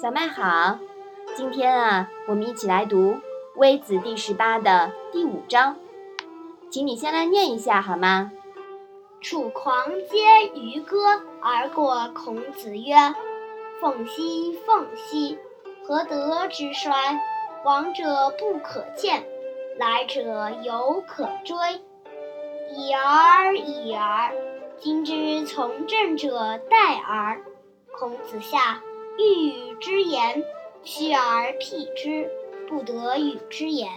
小麦好，今天啊，我们一起来读《微子》第十八的第五章，请你先来念一下好吗？楚狂皆渔歌而过孔子曰：“凤兮凤兮，何德之衰？往者不可见，来者犹可追。已而已而，今之从政者殆而。”孔子下。欲与之言，虚而辟之，不得与之言。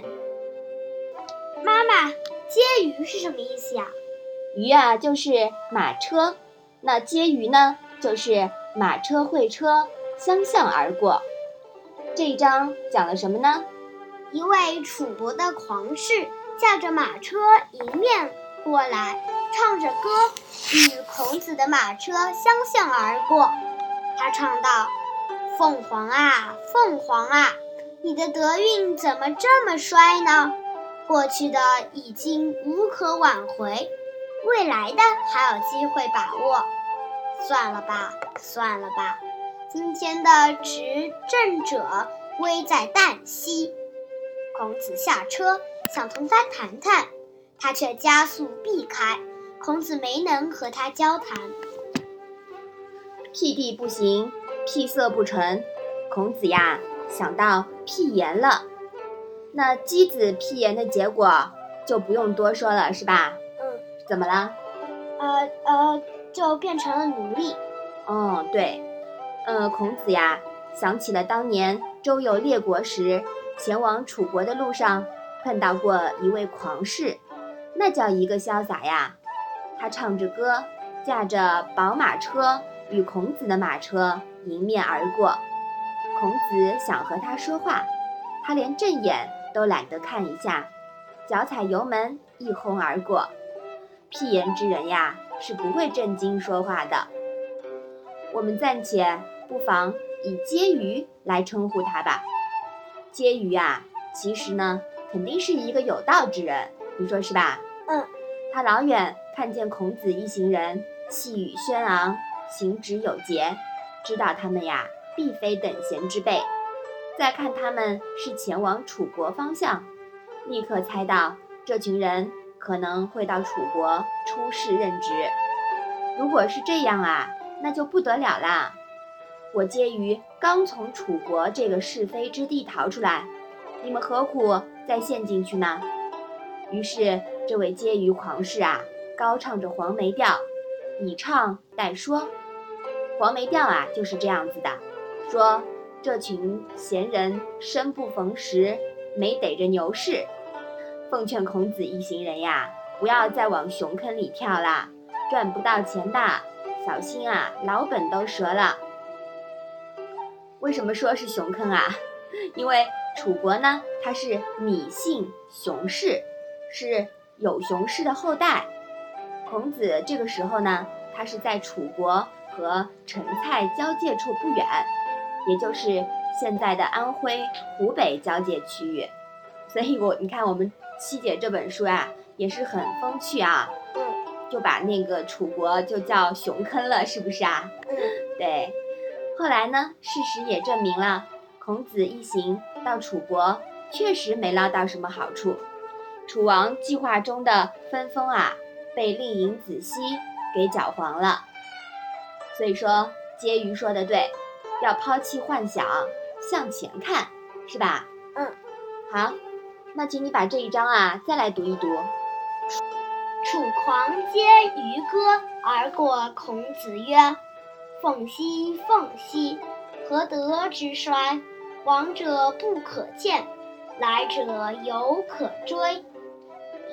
妈妈，接鱼是什么意思呀？鱼啊，就是马车。那接鱼呢，就是马车会车相向而过。这一章讲了什么呢？一位楚国的狂士驾着马车迎面过来，唱着歌，与孔子的马车相向而过。他唱道。凤凰啊，凤凰啊，你的德运怎么这么衰呢？过去的已经无可挽回，未来的还有机会把握。算了吧，算了吧，今天的执政者危在旦夕。孔子下车想同他谈谈，他却加速避开。孔子没能和他交谈。辟地不行。辟色不成，孔子呀想到屁言了。那箕子屁言的结果就不用多说了，是吧？嗯。怎么了？呃呃，就变成了奴隶。哦，对。呃，孔子呀想起了当年周游列国时，前往楚国的路上碰到过一位狂士，那叫一个潇洒呀！他唱着歌，驾着宝马车，与孔子的马车。迎面而过，孔子想和他说话，他连正眼都懒得看一下，脚踩油门一轰而过。屁言之人呀，是不会正经说话的。我们暂且不妨以婕妤来称呼他吧。婕妤啊，其实呢，肯定是一个有道之人，你说是吧？嗯。他老远看见孔子一行人气宇轩昂，行止有节。知道他们呀，必非等闲之辈。再看他们是前往楚国方向，立刻猜到这群人可能会到楚国出仕任职。如果是这样啊，那就不得了啦！我婕妤刚从楚国这个是非之地逃出来，你们何苦再陷进去呢？于是，这位婕妤狂士啊，高唱着黄梅调，以唱代说。黄梅调啊，就是这样子的，说这群闲人生不逢时，没逮着牛市。奉劝孔子一行人呀，不要再往熊坑里跳了，赚不到钱的，小心啊，老本都折了。为什么说是熊坑啊？因为楚国呢，它是芈姓熊氏，是有熊氏的后代。孔子这个时候呢，他是在楚国。和陈蔡交界处不远，也就是现在的安徽、湖北交界区域。所以，我你看我们七姐这本书啊，也是很风趣啊。嗯。就把那个楚国就叫熊坑了，是不是啊？嗯。对。后来呢，事实也证明了，孔子一行到楚国确实没捞到什么好处。楚王计划中的分封啊，被令尹子西给搅黄了。所以说，婕妤说的对，要抛弃幻想，向前看，是吧？嗯，好，那请你把这一章啊再来读一读。楚狂皆渔歌而过孔子曰：“凤兮凤兮，何德之衰？往者不可见，来者犹可追。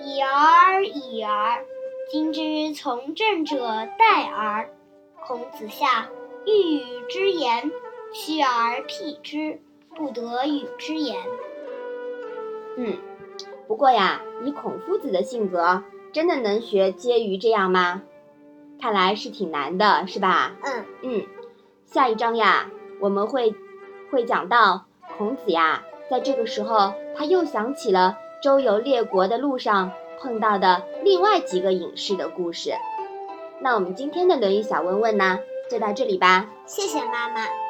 已而已而，今之从政者殆而。”孔子下，欲与之言，虚而辟之，不得与之言。嗯，不过呀，以孔夫子的性格，真的能学婕妤这样吗？看来是挺难的，是吧？嗯嗯。下一章呀，我们会会讲到孔子呀，在这个时候，他又想起了周游列国的路上碰到的另外几个隐士的故事。那我们今天的《论语》小问问呢，就到这里吧。谢谢妈妈。